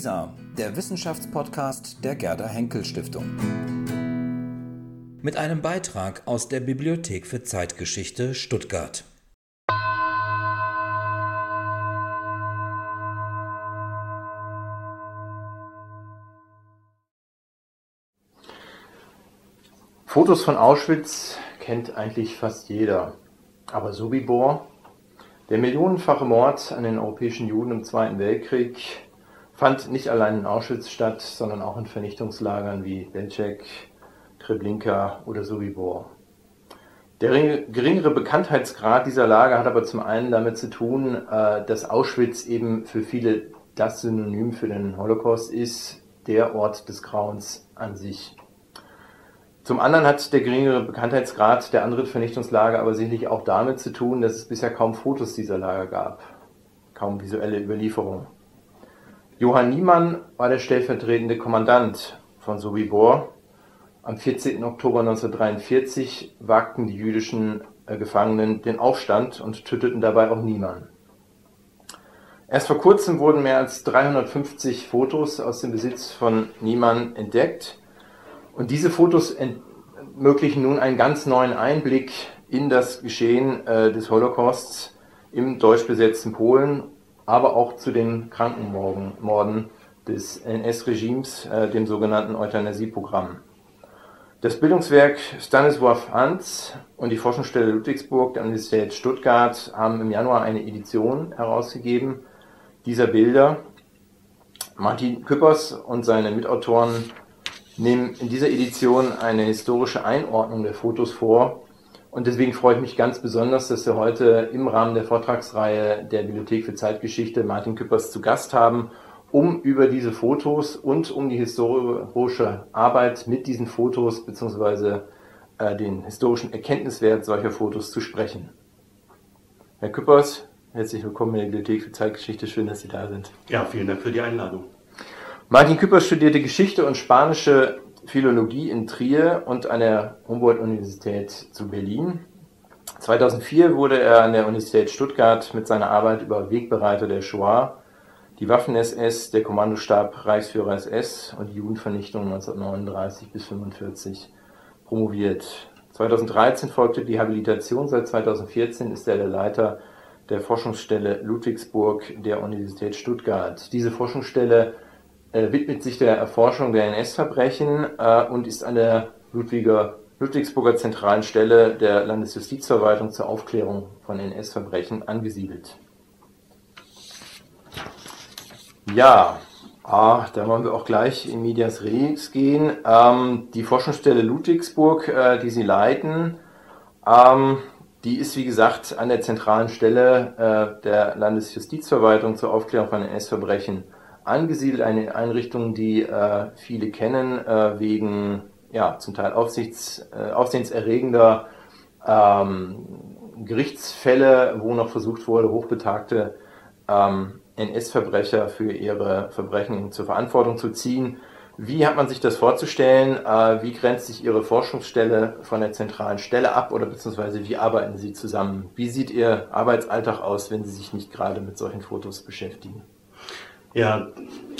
WISA, der Wissenschaftspodcast der Gerda Henkel Stiftung. Mit einem Beitrag aus der Bibliothek für Zeitgeschichte Stuttgart. Fotos von Auschwitz kennt eigentlich fast jeder. Aber Sobibor, der millionenfache Mord an den europäischen Juden im Zweiten Weltkrieg, fand nicht allein in Auschwitz statt, sondern auch in Vernichtungslagern wie Belzec, Treblinka oder Sobibor. Der geringere Bekanntheitsgrad dieser Lager hat aber zum einen damit zu tun, äh, dass Auschwitz eben für viele das Synonym für den Holocaust ist, der Ort des Grauens an sich. Zum anderen hat der geringere Bekanntheitsgrad der anderen Vernichtungslager aber sicherlich auch damit zu tun, dass es bisher kaum Fotos dieser Lager gab, kaum visuelle Überlieferungen. Johann Niemann war der stellvertretende Kommandant von Sobibor. Am 14. Oktober 1943 wagten die jüdischen äh, Gefangenen den Aufstand und töteten dabei auch Niemann. Erst vor kurzem wurden mehr als 350 Fotos aus dem Besitz von Niemann entdeckt und diese Fotos ermöglichen nun einen ganz neuen Einblick in das Geschehen äh, des Holocausts im deutsch besetzten Polen, aber auch zu den Krankenmorden des NS-Regimes, äh, dem sogenannten Euthanasieprogramm. Das Bildungswerk Stanisław Hans und die Forschungsstelle Ludwigsburg der Universität Stuttgart haben im Januar eine Edition herausgegeben dieser Bilder. Martin Küppers und seine Mitautoren nehmen in dieser Edition eine historische Einordnung der Fotos vor. Und deswegen freue ich mich ganz besonders, dass wir heute im Rahmen der Vortragsreihe der Bibliothek für Zeitgeschichte Martin Küppers zu Gast haben, um über diese Fotos und um die historische Arbeit mit diesen Fotos bzw. Äh, den historischen Erkenntniswert solcher Fotos zu sprechen. Herr Küppers, herzlich willkommen in der Bibliothek für Zeitgeschichte. Schön, dass Sie da sind. Ja, vielen Dank für die Einladung. Martin Küpper studierte Geschichte und spanische Philologie in Trier und an der Humboldt-Universität zu Berlin. 2004 wurde er an der Universität Stuttgart mit seiner Arbeit über Wegbereiter der Shoah, die Waffen-SS, der Kommandostab Reichsführer SS und die Judenvernichtung 1939 bis 1945 promoviert. 2013 folgte die Habilitation, seit 2014 ist er der Leiter der Forschungsstelle Ludwigsburg der Universität Stuttgart. Diese Forschungsstelle äh, widmet sich der Erforschung der NS-Verbrechen äh, und ist an der Ludwiger, Ludwigsburger zentralen Stelle der Landesjustizverwaltung zur Aufklärung von NS-Verbrechen angesiedelt. Ja, ah, da wollen wir auch gleich in Medias Res gehen. Ähm, die Forschungsstelle Ludwigsburg, äh, die Sie leiten, ähm, die ist wie gesagt an der zentralen Stelle äh, der Landesjustizverwaltung zur Aufklärung von NS-Verbrechen angesiedelt, eine Einrichtung, die äh, viele kennen, äh, wegen ja, zum Teil aufsichts, äh, aufsehenserregender ähm, Gerichtsfälle, wo noch versucht wurde, hochbetagte ähm, NS-Verbrecher für ihre Verbrechen zur Verantwortung zu ziehen. Wie hat man sich das vorzustellen? Äh, wie grenzt sich Ihre Forschungsstelle von der zentralen Stelle ab oder beziehungsweise wie arbeiten Sie zusammen? Wie sieht Ihr Arbeitsalltag aus, wenn Sie sich nicht gerade mit solchen Fotos beschäftigen? Ja,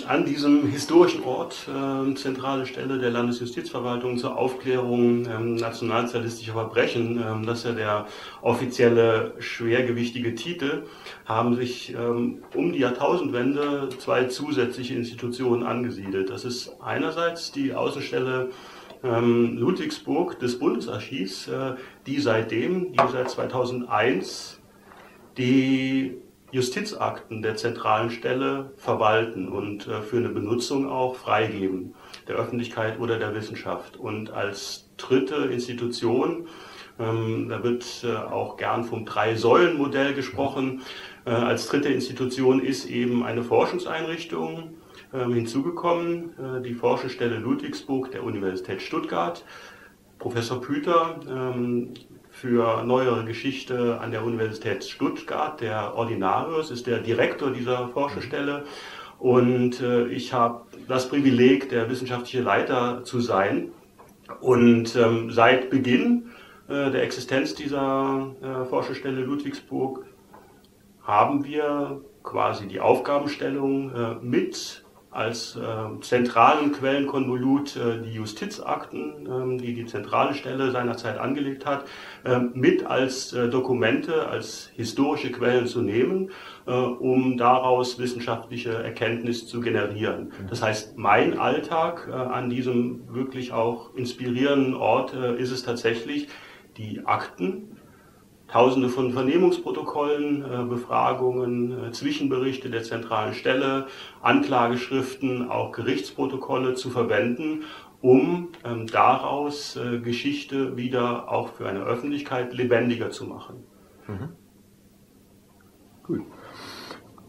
an diesem historischen Ort, äh, zentrale Stelle der Landesjustizverwaltung zur Aufklärung ähm, nationalsozialistischer Verbrechen, ähm, das ist ja der offizielle schwergewichtige Titel, haben sich ähm, um die Jahrtausendwende zwei zusätzliche Institutionen angesiedelt. Das ist einerseits die Außenstelle ähm, Ludwigsburg des Bundesarchivs, äh, die seitdem, die seit 2001 die Justizakten der zentralen Stelle verwalten und äh, für eine Benutzung auch freigeben, der Öffentlichkeit oder der Wissenschaft. Und als dritte Institution, ähm, da wird äh, auch gern vom Drei-Säulen-Modell gesprochen, äh, als dritte Institution ist eben eine Forschungseinrichtung ähm, hinzugekommen, die Forschungsstelle Ludwigsburg der Universität Stuttgart. Professor Püter ähm, für neuere Geschichte an der Universität Stuttgart. Der Ordinarius ist der Direktor dieser Forschestelle und äh, ich habe das Privileg, der wissenschaftliche Leiter zu sein. Und ähm, seit Beginn äh, der Existenz dieser äh, Forschestelle Ludwigsburg haben wir quasi die Aufgabenstellung äh, mit als äh, zentralen Quellenkonvolut äh, die Justizakten, ähm, die die zentrale Stelle seinerzeit angelegt hat, äh, mit als äh, Dokumente, als historische Quellen zu nehmen, äh, um daraus wissenschaftliche Erkenntnis zu generieren. Das heißt, mein Alltag äh, an diesem wirklich auch inspirierenden Ort ist es tatsächlich, die Akten, Tausende von Vernehmungsprotokollen, äh, Befragungen, äh, Zwischenberichte der zentralen Stelle, Anklageschriften, auch Gerichtsprotokolle zu verwenden, um ähm, daraus äh, Geschichte wieder auch für eine Öffentlichkeit lebendiger zu machen. Mhm. Gut.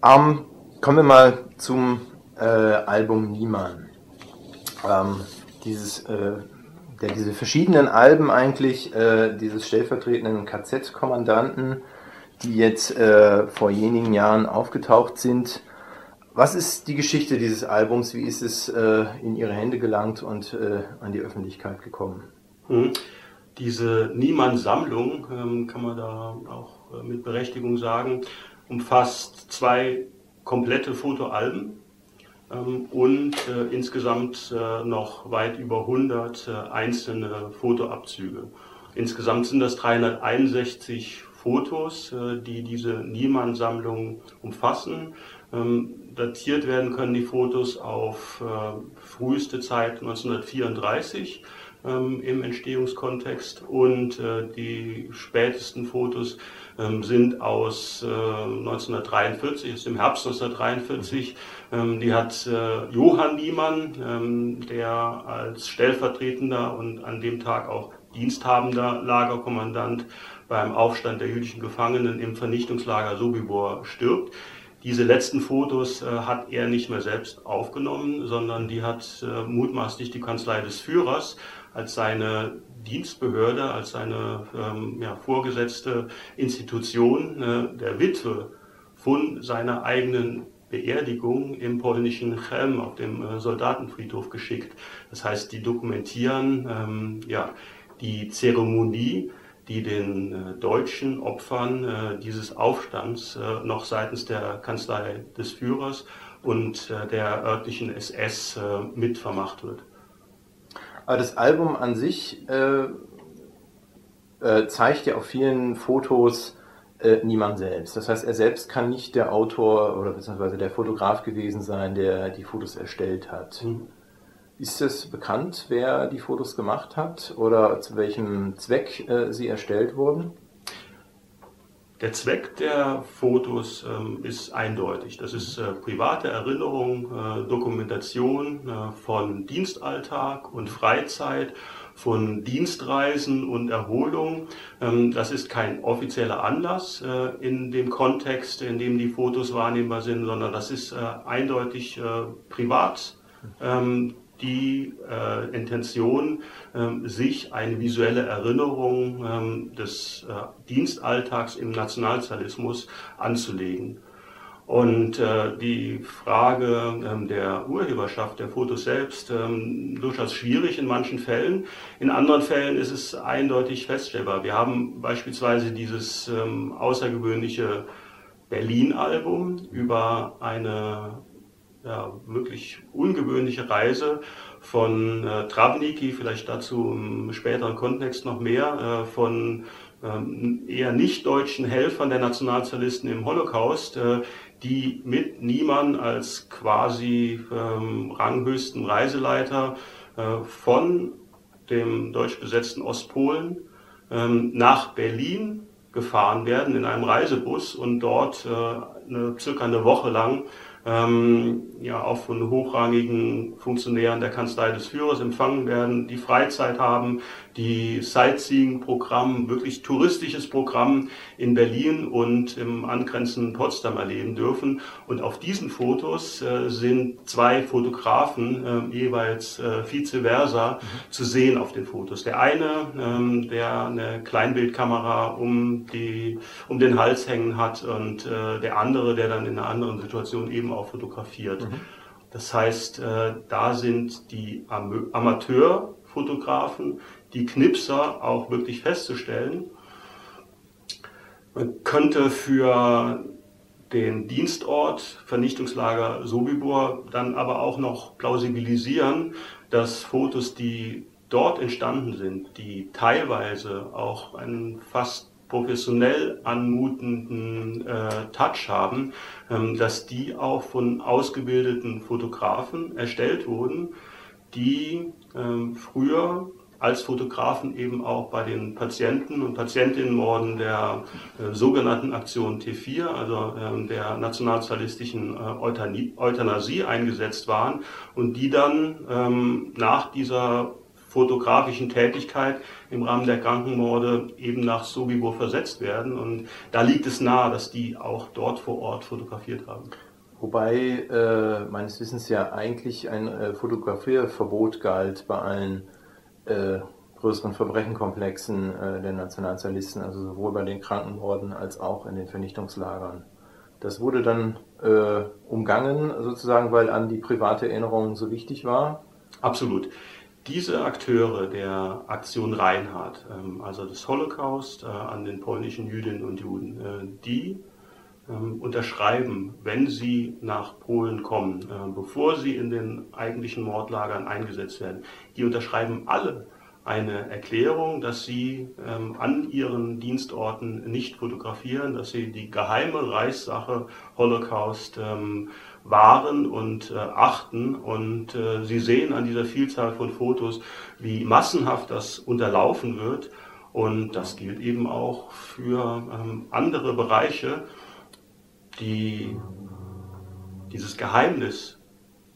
Ähm, kommen wir mal zum äh, Album Niemann. Ähm, dieses äh, der diese verschiedenen Alben eigentlich äh, dieses stellvertretenden KZ-Kommandanten, die jetzt äh, vor jenigen Jahren aufgetaucht sind. Was ist die Geschichte dieses Albums? Wie ist es äh, in Ihre Hände gelangt und äh, an die Öffentlichkeit gekommen? Mhm. Diese Niemann-Sammlung, ähm, kann man da auch äh, mit Berechtigung sagen, umfasst zwei komplette Fotoalben und äh, insgesamt äh, noch weit über 100 äh, einzelne Fotoabzüge. Insgesamt sind das 361 Fotos, die diese Niemann-Sammlung umfassen. Ähm, datiert werden können die Fotos auf früheste Zeit 1934 ähm, im Entstehungskontext und die spätesten Fotos ähm, sind aus äh, 1943, ist im Herbst 1943. Ähm, die hat äh, Johann Niemann, ähm, der als stellvertretender und an dem Tag auch diensthabender Lagerkommandant beim Aufstand der jüdischen Gefangenen im Vernichtungslager Sobibor stirbt. Diese letzten Fotos äh, hat er nicht mehr selbst aufgenommen, sondern die hat äh, mutmaßlich die Kanzlei des Führers als seine Dienstbehörde, als seine ähm, ja, vorgesetzte Institution äh, der Witwe von seiner eigenen Beerdigung im polnischen Chelm auf dem äh, Soldatenfriedhof geschickt. Das heißt, die dokumentieren ähm, ja, die Zeremonie, die den äh, deutschen Opfern äh, dieses Aufstands äh, noch seitens der Kanzlei des Führers und äh, der örtlichen SS mitvermacht wird. Aber das Album an sich zeigt ja auf vielen Fotos äh, niemand selbst. Das heißt, er selbst kann nicht der Autor oder beziehungsweise der Fotograf gewesen sein, der die Fotos erstellt hat. Mhm. Ist es bekannt, wer die Fotos gemacht hat oder zu welchem Zweck äh, sie erstellt wurden? Der Zweck der Fotos ähm, ist eindeutig. Das ist äh, private Erinnerung, äh, Dokumentation äh, von Dienstalltag und Freizeit, von Dienstreisen und Erholung. Ähm, das ist kein offizieller Anlass äh, in dem Kontext, in dem die Fotos wahrnehmbar sind, sondern das ist äh, eindeutig äh, privat. Ähm, die Intention, ähm, sich eine visuelle Erinnerung des Dienstalltags im Nationalsozialismus anzulegen. Und äh, die Frage ähm, der Urheberschaft der Fotos selbst ähm, durchaus schwierig in manchen Fällen. In anderen Fällen ist es eindeutig feststellbar. Wir haben beispielsweise dieses ähm, außergewöhnliche Berlin-Album über eine ja, wirklich ungewöhnliche Reise von äh, Travniki, vielleicht dazu im späteren Kontext noch mehr, äh, von ähm, eher nicht-deutschen Helfern der Nationalsozialisten im Holocaust, äh, die mit Niemann als quasi ähm, ranghöchsten Reiseleiter äh, von dem deutsch besetzten Ostpolen ähm, nach Berlin gefahren werden in einem Reisebus und dort äh, eine, circa eine Woche lang ähm, ja auch von hochrangigen Funktionären der Kanzlei des Führers empfangen werden, die Freizeit haben, die Sightseeing-Programm, wirklich touristisches Programm in Berlin und im angrenzenden Potsdam erleben dürfen. Und auf diesen Fotos äh, sind zwei Fotografen, äh, jeweils äh, vice versa, mhm. zu sehen auf den Fotos. Der eine, ähm, der eine Kleinbildkamera um, die, um den Hals hängen hat und äh, der andere, der dann in einer anderen Situation eben auch fotografiert. Mhm. Das heißt, äh, da sind die Amateurfotografen, die Knipser auch wirklich festzustellen. Man könnte für den Dienstort Vernichtungslager Sobibor dann aber auch noch plausibilisieren, dass Fotos, die dort entstanden sind, die teilweise auch einen fast professionell anmutenden äh, Touch haben, ähm, dass die auch von ausgebildeten Fotografen erstellt wurden, die ähm, früher als Fotografen eben auch bei den Patienten und Patientinnenmorden der äh, sogenannten Aktion T4, also äh, der nationalsozialistischen äh, Euthanasie eingesetzt waren und die dann ähm, nach dieser fotografischen Tätigkeit im Rahmen der Krankenmorde eben nach Sobibor versetzt werden. Und da liegt es nahe, dass die auch dort vor Ort fotografiert haben. Wobei äh, meines Wissens ja eigentlich ein äh, Fotografierverbot galt bei allen äh, größeren Verbrechenkomplexen äh, der Nationalsozialisten, also sowohl bei den Krankenmorden als auch in den Vernichtungslagern. Das wurde dann äh, umgangen, sozusagen, weil an die private Erinnerung so wichtig war. Absolut diese Akteure der Aktion Reinhardt, ähm, also des Holocaust äh, an den polnischen Jüdinnen und Juden, äh, die ähm, unterschreiben, wenn sie nach Polen kommen, äh, bevor sie in den eigentlichen Mordlagern eingesetzt werden, die unterschreiben alle eine Erklärung, dass sie ähm, an ihren Dienstorten nicht fotografieren, dass sie die geheime Reichssache Holocaust wahren und äh, achten. Und äh, Sie sehen an dieser Vielzahl von Fotos, wie massenhaft das unterlaufen wird. Und das gilt eben auch für ähm, andere Bereiche, die dieses Geheimnis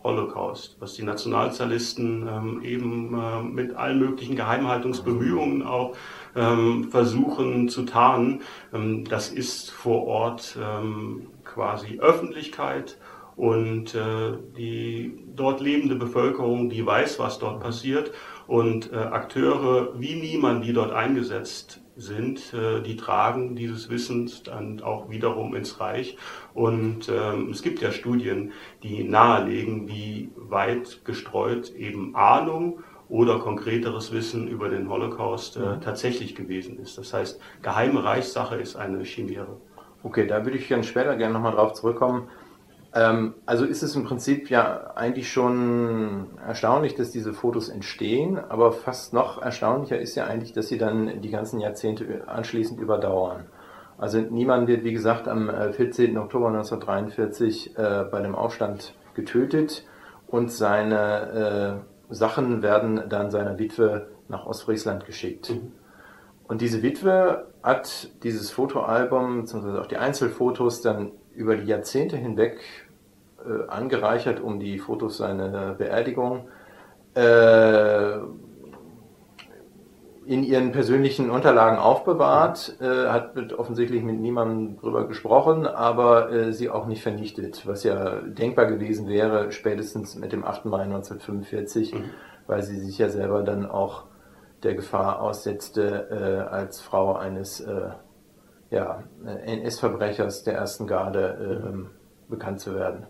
Holocaust, was die Nationalsozialisten ähm, eben äh, mit allen möglichen Geheimhaltungsbemühungen auch ähm, versuchen zu tarnen. Ähm, das ist vor Ort ähm, quasi Öffentlichkeit und äh, die dort lebende Bevölkerung, die weiß, was dort passiert und äh, Akteure wie niemand, die dort eingesetzt sind, äh, die tragen dieses Wissens dann auch wiederum ins Reich. Und ähm, es gibt ja Studien, die nahelegen, wie weit gestreut eben Ahnung oder konkreteres Wissen über den Holocaust äh, mhm. tatsächlich gewesen ist. Das heißt, geheime Reichssache ist eine Chimäre. Okay, da würde ich ganz später gerne nochmal drauf zurückkommen. Ähm, also ist es im Prinzip ja eigentlich schon erstaunlich, dass diese Fotos entstehen, aber fast noch erstaunlicher ist ja eigentlich, dass sie dann die ganzen Jahrzehnte anschließend überdauern. Also niemand wird, wie gesagt, am 14. Äh, Oktober 1943 äh, bei dem Aufstand getötet und seine äh, Sachen werden dann seiner Witwe nach Ostfriesland geschickt. Mhm. Und diese Witwe hat dieses Fotoalbum, beziehungsweise auch die Einzelfotos dann über die Jahrzehnte hinweg äh, angereichert um die Fotos seiner Beerdigung. Äh, in ihren persönlichen Unterlagen aufbewahrt, äh, hat mit, offensichtlich mit niemandem drüber gesprochen, aber äh, sie auch nicht vernichtet, was ja denkbar gewesen wäre, spätestens mit dem 8. Mai 1945, mhm. weil sie sich ja selber dann auch der Gefahr aussetzte, äh, als Frau eines äh, ja, NS-Verbrechers der ersten Garde mhm. bekannt zu werden.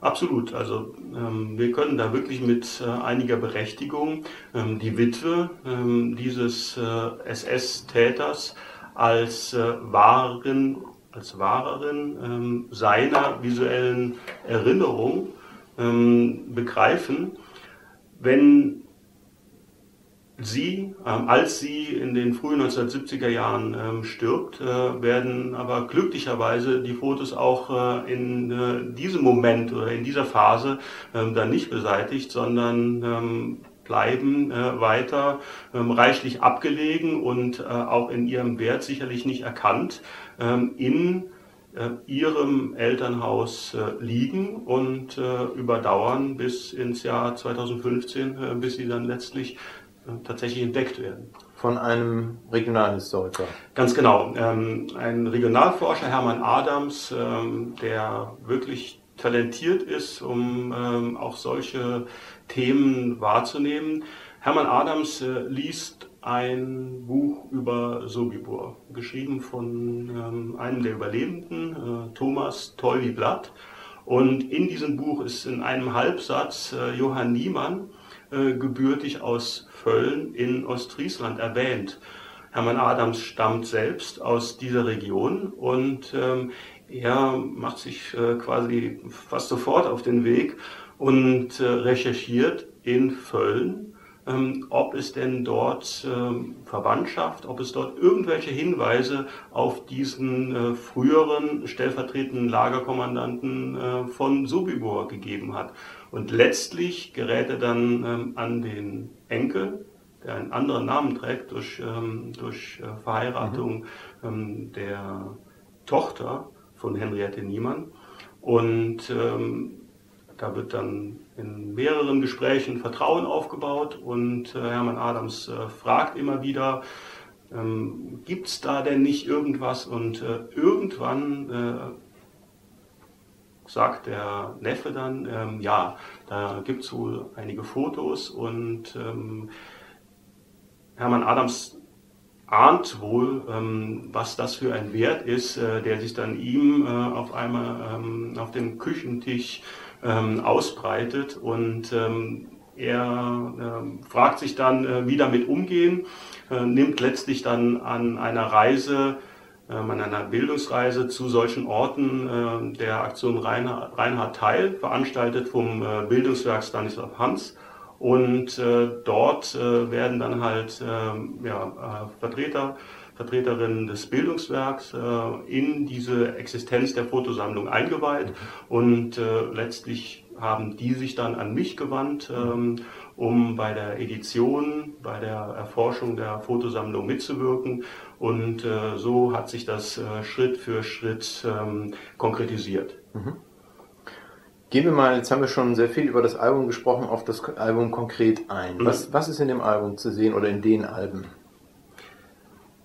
Absolut. Also ähm, wir können da wirklich mit äh, einiger Berechtigung ähm, die Witwe ähm, dieses äh, SS-Täters als äh, wahren, als Wahrerin ähm, seiner visuellen Erinnerung ähm, begreifen, wenn Sie, ähm, als sie in den frühen 1970er Jahren ähm, stirbt, äh, werden aber glücklicherweise die Fotos auch äh, in äh, diesem Moment oder in dieser Phase ähm, dann nicht beseitigt, sondern bleiben äh, weiter ähm, reichlich abgelegen und äh, auch in ihrem Wert sicherlich nicht erkannt ähm, in äh, ihrem Elternhaus liegen und überdauern bis ins Jahr 2015, bis sie dann letztlich tatsächlich entdeckt werden. Von einem Regionalhistoriker. Ganz genau. Ähm, ein Regionalforscher, Hermann Adams, ähm, der wirklich talentiert ist, um ähm, auch solche Themen wahrzunehmen. Hermann Adams äh, liest ein Buch über Sobibor, geschrieben von einem der Überlebenden, äh, Thomas Tolvi-Blatt. Und in diesem Buch ist in einem Halbsatz äh, Johann Niemann, gebürtig aus Völln in Ostfriesland erwähnt. Hermann Adams stammt selbst aus dieser Region und ähm, er macht sich äh, quasi fast sofort auf den Weg und äh, recherchiert in Völln, ähm, ob es denn dort ähm, Verwandtschaft, ob es dort irgendwelche Hinweise auf diesen äh, früheren stellvertretenden Lagerkommandanten äh, von Sobibor gegeben hat. Und letztlich gerät er dann ähm, an den Enkel, der einen anderen Namen trägt durch, ähm, durch äh, Verheiratung mhm. der Tochter von Henriette Niemann. Und ähm, da wird dann in mehreren Gesprächen Vertrauen aufgebaut und äh, Hermann Adams äh, fragt immer wieder, ähm, gibt es da denn nicht irgendwas? Und äh, irgendwann äh, sagt der Neffe dann, ähm, ja, da gibt es wohl einige Fotos und ähm, Hermann Adams ahnt wohl, ähm, was das für ein Wert ist, äh, der sich dann ihm äh, auf einmal ähm, auf dem Küchentisch ähm, ausbreitet und ähm, er fragt sich dann, äh, wie damit umgehen, äh, nimmt letztlich dann an einer Reise, an einer Bildungsreise zu solchen Orten äh, der Aktion Reinhard, Reinhard teil, veranstaltet vom äh, Bildungswerk Stanislav Hans. Und äh, dort äh, werden dann halt äh, ja, äh, Vertreter Vertreterinnen des Bildungswerks äh, in diese Existenz der Fotosammlung eingeweiht und äh, letztlich haben die sich dann an mich gewandt, ähm, um bei der Edition, bei der Erforschung der Fotosammlung mitzuwirken. Und äh, so hat sich das äh, Schritt für Schritt ähm, konkretisiert. Mhm. Gehen wir mal, jetzt haben wir schon sehr viel über das Album gesprochen, auf das Album konkret ein. Mhm. Was, was ist in dem Album zu sehen oder in den Alben?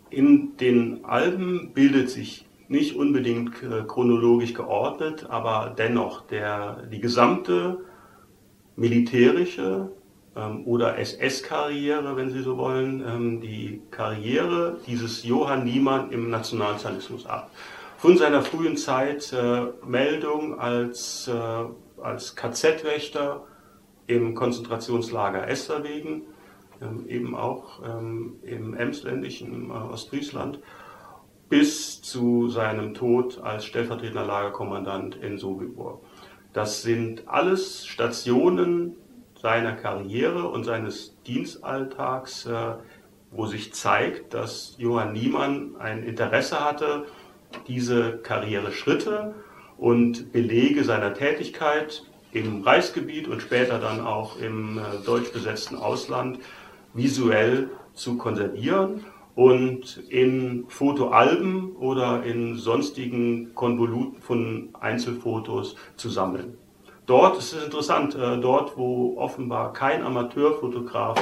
In den Alben bildet sich nicht unbedingt äh, chronologisch geordnet, aber dennoch der, die gesamte militärische oder SS-Karriere, wenn Sie so wollen, ähm, die Karriere dieses Johann Niemann im Nationalsozialismus ab. Von seiner frühen Zeit äh, Meldung als, äh, als KZ-Wächter im Konzentrationslager Esterwegen ähm, eben auch ähm, im emsländischen äh, Ostfriesland, bis zu seinem Tod als stellvertretender Lagerkommandant in Sobibor. Das sind alles Stationen seiner Karriere und seines Dienstalltags, äh, wo sich zeigt, dass Johann Niemann ein Interesse hatte, diese Karriereschritte und Belege seiner Tätigkeit im Reichsgebiet und später dann auch im äh, deutsch besetzten Ausland visuell zu konservieren und in Fotoalben oder in sonstigen Konvoluten von Einzelfotos zu sammeln. Dort ist es interessant, äh, dort wo offenbar kein Amateurfotograf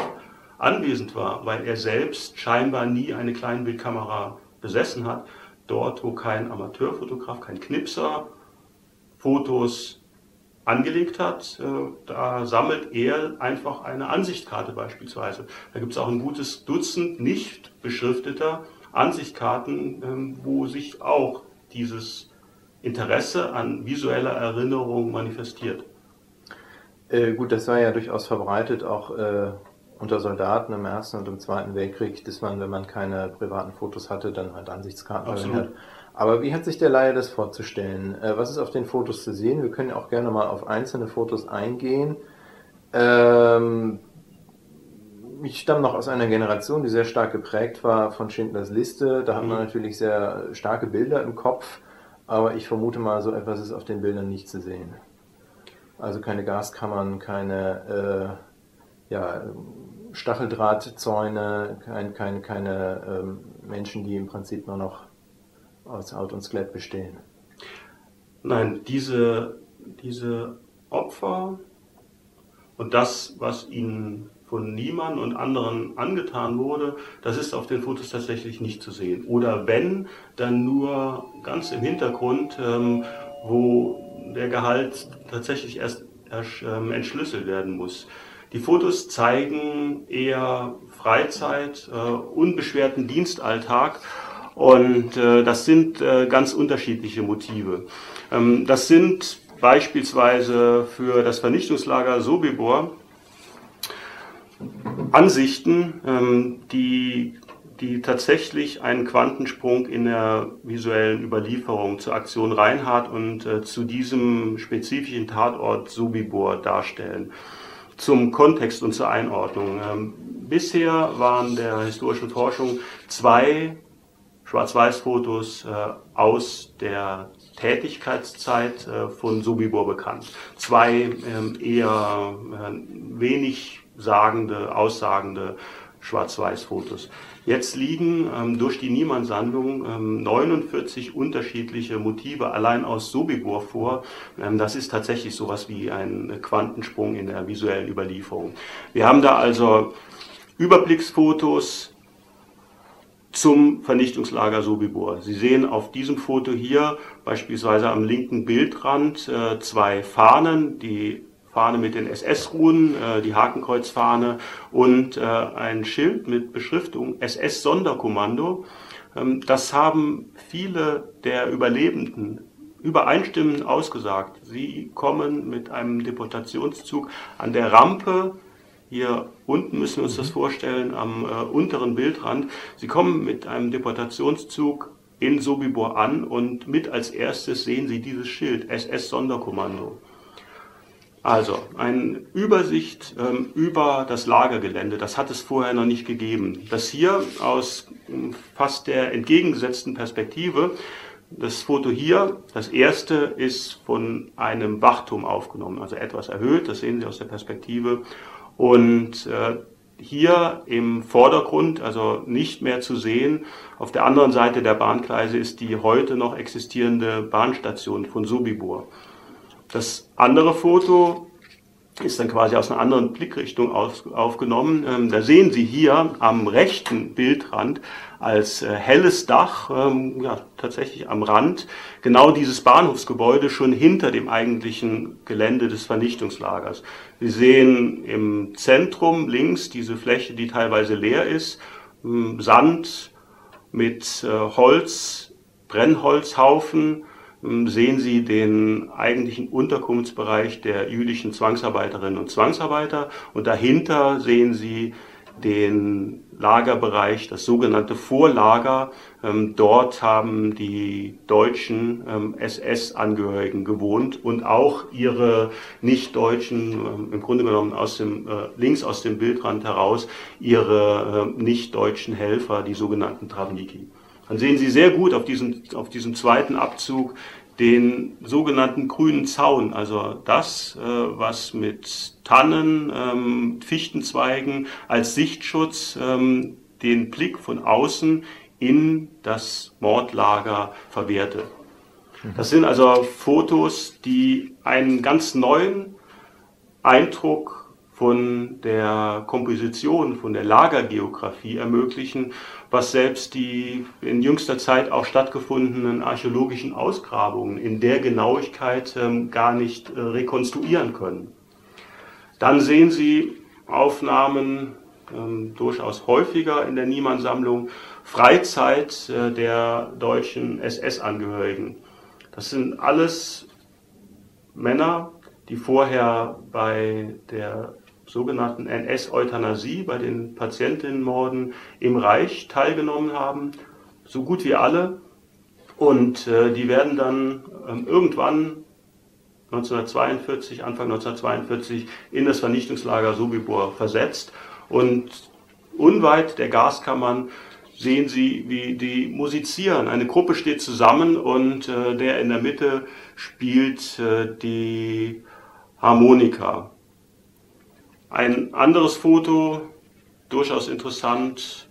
anwesend war, weil er selbst scheinbar nie eine Kleinbildkamera besessen hat, dort wo kein Amateurfotograf, kein Knipser Fotos angelegt hat, äh, da sammelt er einfach eine Ansichtkarte beispielsweise. Da gibt es auch ein gutes Dutzend nicht beschrifteter Ansichtkarten, ähm, wo sich auch dieses Interesse an visueller Erinnerung manifestiert. Äh, gut, das war ja durchaus verbreitet, auch äh, unter Soldaten im Ersten und im Zweiten Weltkrieg, dass man, wenn man keine privaten Fotos hatte, dann halt Ansichtskarten verwendet hat. Aber wie hat sich der Laie das vorzustellen? Äh, was ist auf den Fotos zu sehen? Wir können auch gerne mal auf einzelne Fotos eingehen. Ähm, ich stamme noch aus einer Generation, die sehr stark geprägt war von Schindlers Liste. Da hat man mhm. natürlich sehr starke Bilder im Kopf, aber ich vermute mal, so etwas ist auf den Bildern nicht zu sehen. Also keine Gaskammern, keine äh, ja, Stacheldrahtzäune, kein, keine, keine ähm, Menschen, die im Prinzip nur noch aus Haut und Skelett bestehen. Nein, diese, diese Opfer und das, was ihnen von Niemann und anderen angetan wurde, das ist auf den Fotos tatsächlich nicht zu sehen. Oder wenn, dann nur ganz im Hintergrund, ähm, wo der Gehalt tatsächlich erst, erst ähm, entschlüsselt werden muss. Die Fotos zeigen eher Freizeit, äh, unbeschwerten Dienstalltag und äh, das sind äh, ganz unterschiedliche Motive. Ähm, das sind beispielsweise für das Vernichtungslager Sobibor Ansichten, ähm, die die tatsächlich einen Quantensprung in der visuellen Überlieferung zur Aktion Reinhardt und äh, zu diesem spezifischen Tatort Sobibor darstellen. Zum Kontext und zur Einordnung. Ähm, bisher waren der historischen Forschung zwei Schwarz-Weiß-Fotos äh, aus der Tätigkeitszeit äh, von Sobibor bekannt. Zwei ähm, eher äh, wenig sagende, aussagende Schwarz-Weiß-Fotos. Jetzt liegen ähm, durch die Niemann-Sammlung ähm, 49 unterschiedliche Motive allein aus Sobibor vor. Ähm, das ist tatsächlich sowas wie ein Quantensprung in der visuellen Überlieferung. Wir haben da also Überblicksfotos, zum Vernichtungslager Sobibor. Sie sehen auf diesem Foto hier beispielsweise am linken Bildrand äh, zwei Fahnen, die Fahne mit den SS-Ruhen, äh, die Hakenkreuzfahne und äh, ein Schild mit Beschriftung SS-Sonderkommando. Ähm, das haben viele der Überlebenden übereinstimmend ausgesagt. Sie kommen mit einem Deportationszug an der Rampe hier unten müssen wir uns das mhm. vorstellen, am äh, unteren Bildrand. Sie kommen mit einem Deportationszug in Sobibor an und mit als erstes sehen Sie dieses Schild SS-Sonderkommando. Also eine Übersicht ähm, über das Lagergelände, das hat es vorher noch nicht gegeben. Das hier aus ähm, fast der entgegengesetzten Perspektive, das Foto hier, das erste ist von einem Wachturm aufgenommen, also etwas erhöht, das sehen Sie aus der Perspektive. Und äh, hier im Vordergrund, also nicht mehr zu sehen, auf der anderen Seite der Bahngleise ist die heute noch existierende Bahnstation von Sobibor. Das andere Foto ist dann quasi aus einer anderen Blickrichtung auf, aufgenommen. Ähm, da sehen Sie hier am rechten Bildrand als äh, helles Dach, ähm, ja, tatsächlich am Rand, genau dieses Bahnhofsgebäude schon hinter dem eigentlichen Gelände des Vernichtungslagers. Sie sehen im Zentrum links diese Fläche, die teilweise leer ist, ähm, Sand mit äh, Holz, Brennholzhaufen, sehen Sie den eigentlichen Unterkunftsbereich der jüdischen Zwangsarbeiterinnen und Zwangsarbeiter und dahinter sehen Sie den Lagerbereich, das sogenannte Vorlager. Ähm, dort haben die deutschen ähm, SS-Angehörigen gewohnt und auch ihre nicht-deutschen, im Grunde genommen aus dem, äh, links aus dem Bildrand heraus, ihre nicht-deutschen Helfer, die sogenannten Travniki. Dann sehen Sie sehr gut auf diesem, auf diesem zweiten Abzug den sogenannten grünen Zaun, also das, äh, was mit Tannen, ähm, Fichtenzweigen als Sichtschutz ähm, den Blick von außen in das Mordlager verwehrte. Das sind also Fotos, die einen ganz neuen Eindruck von der Komposition, von der Lagergeografie ermöglichen, was selbst die in jüngster Zeit auch stattgefundenen archäologischen Ausgrabungen in der Genauigkeit ähm, gar nicht äh, rekonstruieren können. Dann sehen Sie Aufnahmen ähm, durchaus häufiger in der Niemann-Sammlung, Freizeit äh, der deutschen SS-Angehörigen. Das sind alles Männer, die vorher bei der sogenannten NS-Euthanasie bei den Patientinnenmorden im Reich teilgenommen haben, so gut wie alle. Und äh, die werden dann ähm, irgendwann 1942, Anfang 1942 in das Vernichtungslager Sobibor versetzt. Und unweit der Gaskammern sehen Sie, wie die musizieren. Eine Gruppe steht zusammen und äh, der in der Mitte spielt äh, die Harmonika. Ein anderes Foto, durchaus interessant,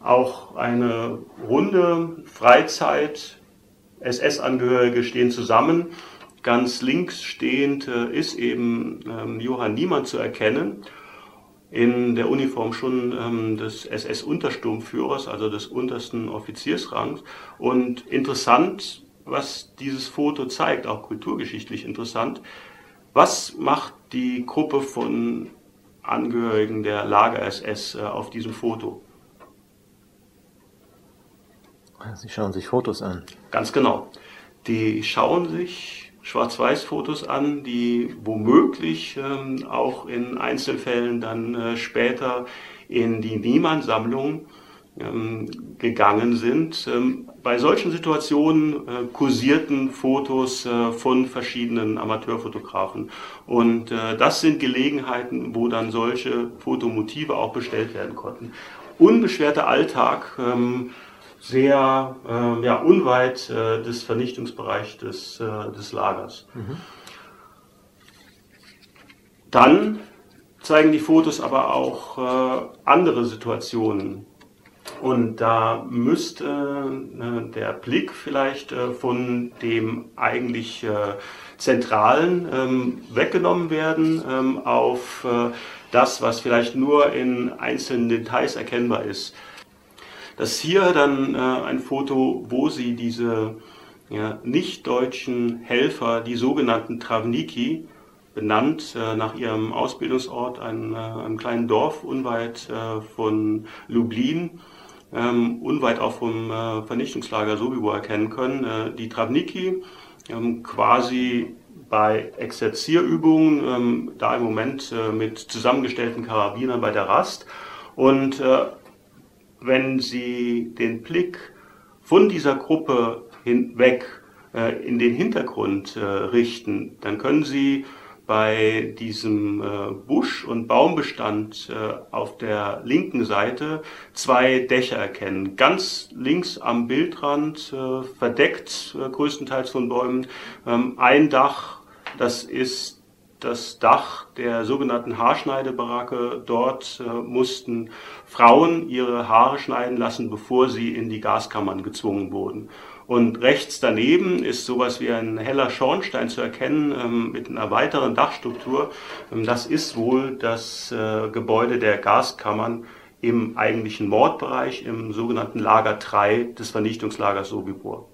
auch eine Runde, Freizeit, SS-Angehörige stehen zusammen. Ganz links stehend äh, ist eben ähm, Johann Niemann zu erkennen, in der Uniform schon ähm, des SS-Untersturmführers, also des untersten Offiziersrangs. Und interessant, was dieses Foto zeigt, auch kulturgeschichtlich interessant, was macht die Gruppe von Angehörigen der Lager-SS äh, auf diesem Foto? Sie schauen sich Fotos an. Ganz genau. Die schauen sich Schwarz-Weiß-Fotos an, die womöglich ähm, auch in Einzelfällen dann äh, später in die Niemann-Sammlung ähm, gegangen sind. Ähm, bei solchen Situationen äh, kursierten Fotos äh, von verschiedenen Amateurfotografen. Und äh, das sind Gelegenheiten, wo dann solche Fotomotive auch bestellt werden konnten. Unbeschwerter Alltag, ähm, sehr ja, unweit des Vernichtungsbereichs des, des Lagers. Mhm. Dann zeigen die Fotos aber auch andere Situationen und da müsste äh, der Blick vielleicht äh, von dem eigentlich äh, Zentralen ähm, weggenommen werden ähm, auf äh, das, was vielleicht nur in einzelnen Details erkennbar ist. Das hier dann äh, ein Foto, wo Sie diese nicht-deutschen Helfer, die sogenannten Travniki, benannt äh, nach ihrem Ausbildungsort, einem, einem kleinen Dorf unweit von Lublin, ähm, unweit auch vom äh, Vernichtungslager Sobibor erkennen können. Äh, die Travniki ähm, quasi bei Exerzierübungen, ähm, da im Moment äh, mit zusammengestellten Karabinern bei der Rast. Und äh, wenn Sie den Blick von dieser Gruppe hinweg äh, in den Hintergrund äh, richten, dann können Sie bei diesem äh, Busch- und Baumbestand äh, auf der linken Seite zwei Dächer erkennen. Ganz links am Bildrand, äh, verdeckt größtenteils von Bäumen, ähm, ein Dach, das ist das Dach der sogenannten Haarschneidebaracke. Dort mussten Frauen ihre Haare schneiden lassen, bevor sie in die Gaskammern gezwungen wurden. Und rechts daneben ist sowas wie ein heller Schornstein zu erkennen ähm, mit einer weiteren Dachstruktur. Ähm, das ist wohl das äh, Gebäude der Gaskammern im eigentlichen Mordbereich, im sogenannten Lager 3 des Vernichtungslagers Sobibor.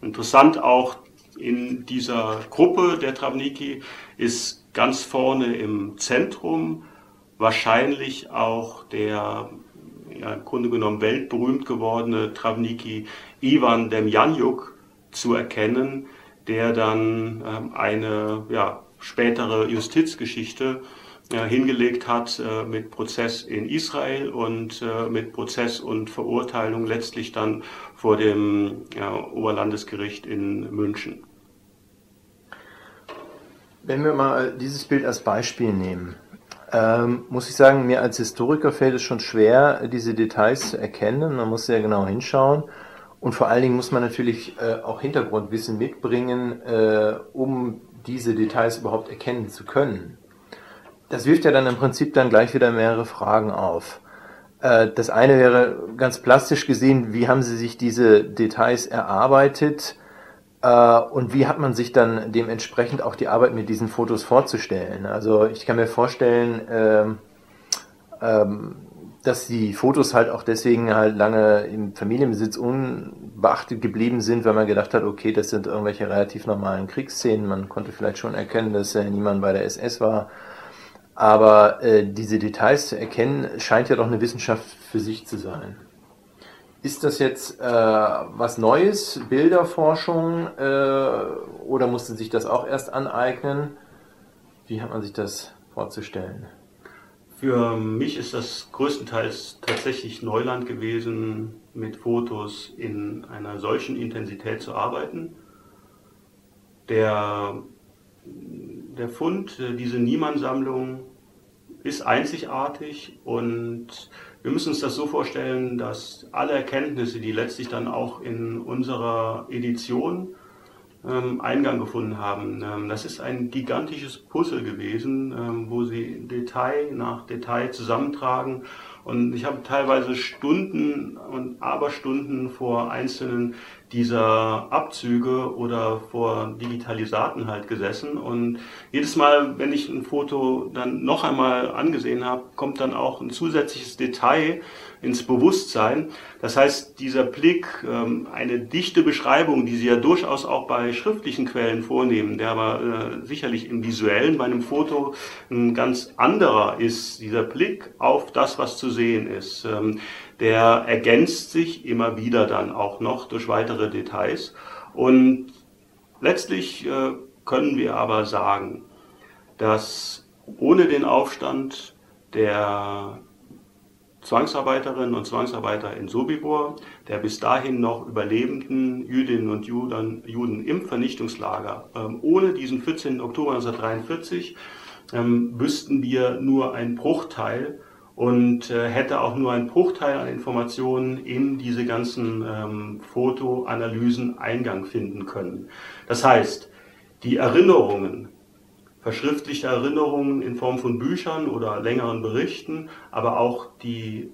Interessant auch in dieser Gruppe der Travniki ist ganz vorne im Zentrum wahrscheinlich auch der ja, im Grunde genommen weltberühmt gewordene Travniki Ivan Demjanjuk zu erkennen, der dann ähm, eine ja, spätere Justizgeschichte äh, hingelegt hat äh, mit Prozess in Israel und äh, mit Prozess und Verurteilung letztlich dann vor dem ja, Oberlandesgericht in München. Wenn wir mal dieses Bild als Beispiel nehmen, ähm, muss ich sagen, mir als Historiker fällt es schon schwer, diese Details zu erkennen. Man muss sehr genau hinschauen. Und vor allen Dingen muss man natürlich äh, auch Hintergrundwissen mitbringen, äh, um diese Details überhaupt erkennen zu können. Das wirft ja dann im Prinzip dann gleich wieder mehrere Fragen auf. Äh, das eine wäre ganz plastisch gesehen, wie haben Sie sich diese Details erarbeitet? Äh, und wie hat man sich dann dementsprechend auch die Arbeit mit diesen Fotos vorzustellen? Also ich kann mir vorstellen, ähm, ähm, dass die Fotos halt auch deswegen halt lange im Familienbesitz unbeachtet geblieben sind, weil man gedacht hat, okay, das sind irgendwelche relativ normalen Kriegsszenen. Man konnte vielleicht schon erkennen, dass äh, niemand bei der SS war. Aber äh, diese Details zu erkennen, scheint ja doch eine Wissenschaft für sich zu sein. Ist das jetzt äh, was Neues, Bilderforschung, äh, oder musste sich das auch erst aneignen? Wie hat man sich das vorzustellen? Für mich ist das größtenteils tatsächlich Neuland gewesen, mit Fotos in einer solchen Intensität zu arbeiten. Der, der Fund, diese Niemann-Sammlung, ist einzigartig und wir müssen uns das so vorstellen, dass alle Erkenntnisse, die letztlich dann auch in unserer Edition ähm, Eingang gefunden haben, ähm, das ist ein gigantisches Puzzle gewesen, ähm, wo sie Detail nach Detail zusammentragen. Und ich habe teilweise Stunden und Aberstunden vor einzelnen dieser Abzüge oder vor Digitalisaten halt gesessen. Und jedes Mal, wenn ich ein Foto dann noch einmal angesehen habe, kommt dann auch ein zusätzliches Detail ins Bewusstsein. Das heißt, dieser Blick, ähm, eine dichte Beschreibung, die Sie ja durchaus auch bei schriftlichen Quellen vornehmen, der aber äh, sicherlich im visuellen bei einem Foto ein ganz anderer ist, dieser Blick auf das, was zu sehen ist, ähm, der ergänzt sich immer wieder dann auch noch durch weitere Details. Und letztlich äh, können wir aber sagen, dass ohne den Aufstand der Zwangsarbeiterinnen und Zwangsarbeiter in Sobibor, der bis dahin noch überlebenden Jüdinnen und Juden, Juden im Vernichtungslager. Ähm, ohne diesen 14. Oktober 1943 ähm, wüssten wir nur einen Bruchteil und äh, hätte auch nur einen Bruchteil an Informationen in diese ganzen ähm, Fotoanalysen Eingang finden können. Das heißt, die Erinnerungen, verschriftlichte Erinnerungen in Form von Büchern oder längeren Berichten, aber auch die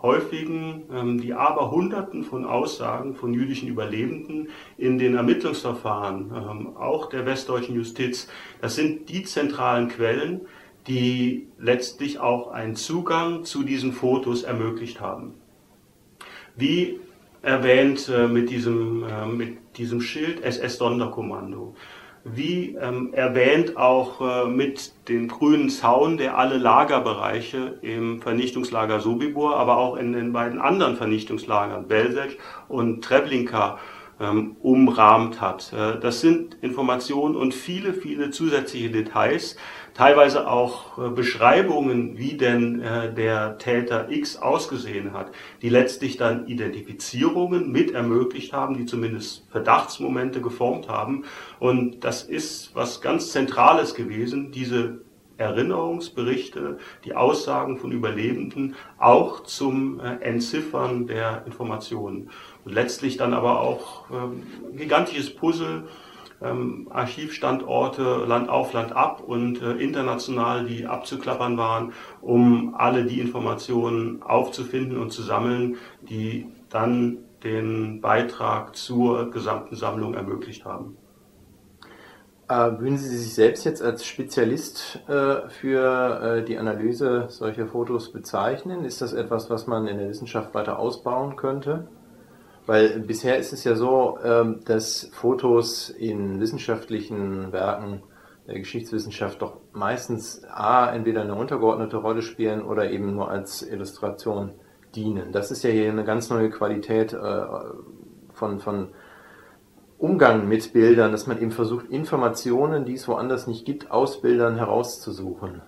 häufigen, ähm, die aber Hunderten von Aussagen von jüdischen Überlebenden in den Ermittlungsverfahren, ähm, auch der westdeutschen Justiz, das sind die zentralen Quellen, die letztlich auch einen Zugang zu diesen Fotos ermöglicht haben. Wie erwähnt äh, mit, diesem, äh, mit diesem Schild SS-Sonderkommando wie ähm, erwähnt auch äh, mit dem grünen Zaun, der alle Lagerbereiche im Vernichtungslager Sobibor, aber auch in den beiden anderen Vernichtungslagern Belzec und Treblinka ähm, umrahmt hat. Äh, das sind Informationen und viele, viele zusätzliche Details, teilweise auch äh, Beschreibungen, wie denn äh, der Täter X ausgesehen hat, die letztlich dann Identifizierungen mit ermöglicht haben, die zumindest Verdachtsmomente geformt haben. Und das ist was ganz Zentrales gewesen, diese Erinnerungsberichte, die Aussagen von Überlebenden auch zum Entziffern der Informationen. Letztlich dann aber auch ähm, gigantisches Puzzle, ähm, Archivstandorte Land auf, Land ab und äh, international, die abzuklappern waren, um alle die Informationen aufzufinden und zu sammeln, die dann den Beitrag zur gesamten Sammlung ermöglicht haben. Äh, würden Sie sich selbst jetzt als Spezialist äh, für äh, die Analyse solcher Fotos bezeichnen? Ist das etwas, was man in der Wissenschaft weiter ausbauen könnte? Weil bisher ist es ja so, ähm, dass Fotos in wissenschaftlichen Werken der Geschichtswissenschaft doch meistens A, entweder eine untergeordnete Rolle spielen oder eben nur als Illustration dienen. Das ist ja hier eine ganz neue Qualität äh, von, von Umgang mit Bildern, dass man eben versucht, Informationen, die es woanders nicht gibt, aus Bildern herauszusuchen.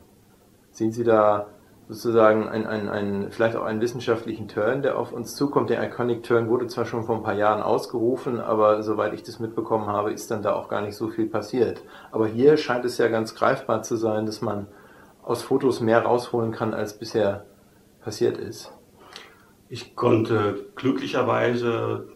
Sehen Sie da sozusagen ein, ein, ein, vielleicht auch einen wissenschaftlichen Turn, der auf uns zukommt. Der Iconic Turn wurde zwar schon vor ein paar Jahren ausgerufen, aber soweit ich das mitbekommen habe, ist dann da auch gar nicht so viel passiert. Aber hier scheint es ja ganz greifbar zu sein, dass man aus Fotos mehr rausholen kann, als bisher passiert ist. Ich konnte glücklicherweise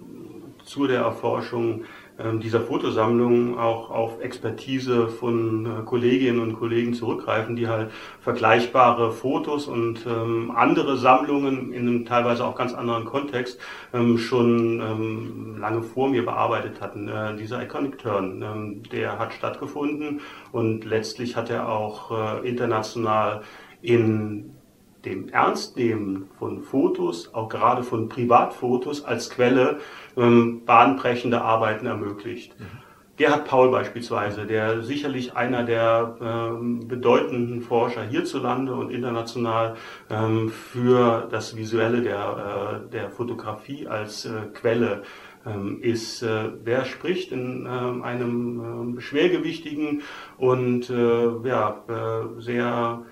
zu der Erforschung dieser Fotosammlung auch auf Expertise von äh, Kolleginnen und Kollegen zurückgreifen, die halt vergleichbare Fotos und ähm, andere Sammlungen in einem teilweise auch ganz anderen Kontext ähm, schon ähm, lange vor mir bearbeitet hatten. Äh, dieser Iconic Turn, ähm, der hat stattgefunden und letztlich hat er auch äh, international in dem Ernstnehmen von Fotos, auch gerade von Privatfotos als Quelle ähm, bahnbrechende Arbeiten ermöglicht. Mhm. Gerhard Paul beispielsweise, der sicherlich einer der ähm, bedeutenden Forscher hierzulande und international ähm, für das Visuelle der, äh, der Fotografie als äh, Quelle ähm, ist, äh, der spricht in ähm, einem ähm, schwergewichtigen und äh, ja, äh, sehr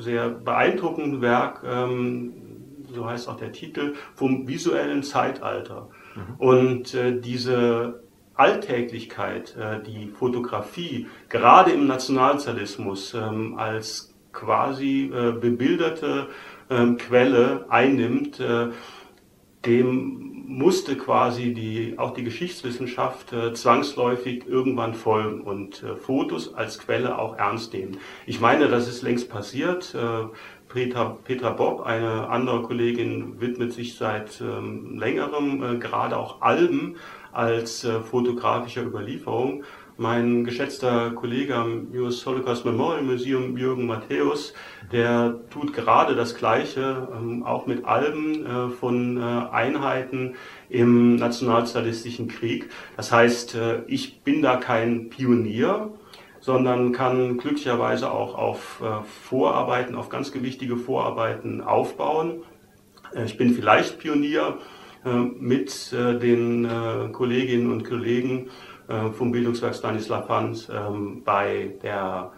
sehr beeindruckenden Werk, ähm, so heißt auch der Titel, vom visuellen Zeitalter. Mhm. Und äh, diese Alltäglichkeit, äh, die Fotografie, gerade im Nationalsozialismus ähm, als quasi äh, bebilderte ähm, Quelle einnimmt, dem musste quasi die, auch die Geschichtswissenschaft äh, zwangsläufig irgendwann folgen und äh, Fotos als Quelle auch ernst nehmen. Ich meine, das ist längst passiert. Äh, Petra, Petra Bob, eine andere Kollegin, widmet sich seit ähm, längerem äh, gerade auch Alben als äh, fotografischer Überlieferung. Mein geschätzter Kollege am US Holocaust Memorial Museum, Jürgen Matthäus, der tut gerade das Gleiche, ähm, auch mit Alben äh, von äh, Einheiten im nationalsozialistischen Krieg. Das heißt, äh, ich bin da kein Pionier, sondern kann glücklicherweise auch auf Vorarbeiten, auf ganz gewichtige Vorarbeiten aufbauen. Ich bin vielleicht Pionier mit den Kolleginnen und Kollegen vom Bildungswerk Stanislav Hans ähm, bei der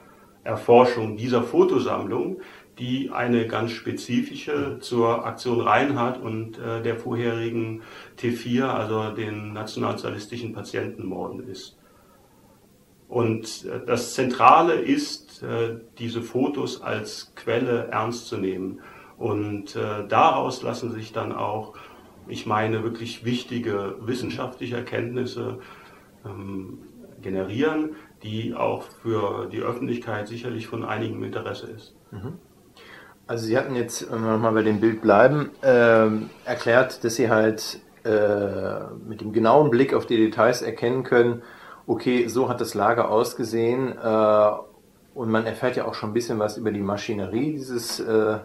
Erforschung dieser Fotosammlung, die eine ganz spezifische zur Aktion Reinhardt und äh, der vorherigen T4, also den nationalsozialistischen Patientenmorden ist. Und äh, das Zentrale ist, äh, diese Fotos als Quelle ernst zu nehmen. Und äh, daraus lassen sich dann auch, ich meine, wirklich wichtige wissenschaftliche Erkenntnisse generieren, die auch für die Öffentlichkeit sicherlich von einigem Interesse ist. Mhm. Also Sie hatten jetzt, wenn wir nochmal bei dem Bild bleiben, äh, erklärt, dass Sie halt äh, mit dem genauen Blick auf die Details erkennen können, okay, so hat das Lager ausgesehen äh, und man erfährt ja auch schon ein bisschen was über die Maschinerie dieses äh,